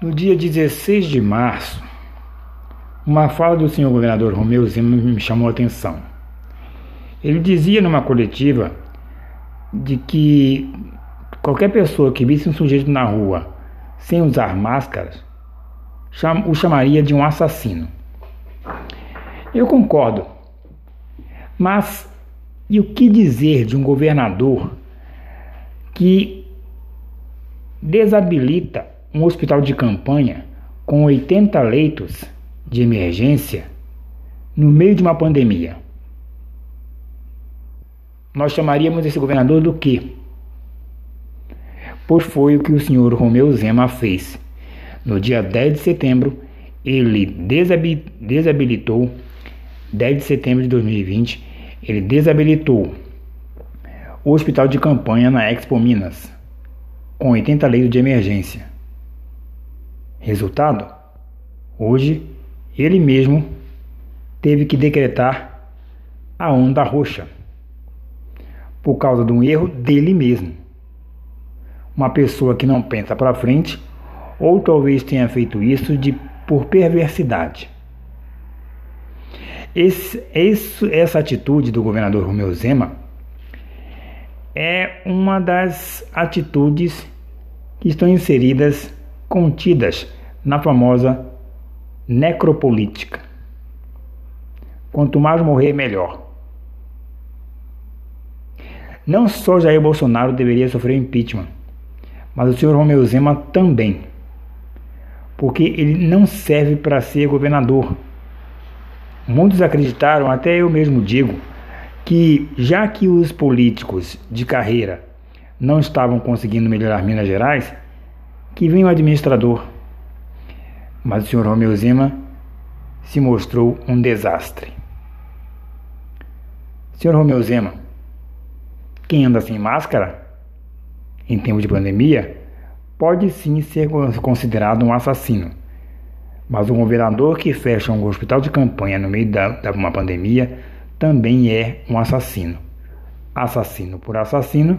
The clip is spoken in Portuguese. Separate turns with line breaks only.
No dia 16 de março, uma fala do senhor governador Romeu Zema me chamou a atenção. Ele dizia numa coletiva de que qualquer pessoa que visse um sujeito na rua sem usar máscaras o chamaria de um assassino. Eu concordo, mas e o que dizer de um governador que desabilita um hospital de campanha com 80 leitos de emergência no meio de uma pandemia. Nós chamaríamos esse governador do quê? Pois foi o que o senhor Romeu Zema fez. No dia 10 de setembro, ele desabilitou, 10 de setembro de 2020, ele desabilitou o hospital de campanha na Expo Minas, com 80 leitos de emergência. Resultado? Hoje, ele mesmo teve que decretar a onda roxa por causa de um erro dele mesmo. Uma pessoa que não pensa para frente, ou talvez tenha feito isso de por perversidade. Esse, esse, essa atitude do governador Romeu Zema é uma das atitudes que estão inseridas contidas na famosa necropolítica. Quanto mais morrer, melhor. Não só Jair Bolsonaro deveria sofrer impeachment, mas o senhor Romeu Zema também. Porque ele não serve para ser governador. Muitos acreditaram, até eu mesmo digo, que já que os políticos de carreira não estavam conseguindo melhorar Minas Gerais, que vinha o administrador. Mas o senhor Romeu Zema se mostrou um desastre. Senhor Romeu Zema, quem anda sem máscara, em tempo de pandemia, pode sim ser considerado um assassino. Mas um governador que fecha um hospital de campanha no meio de uma pandemia também é um assassino. Assassino por assassino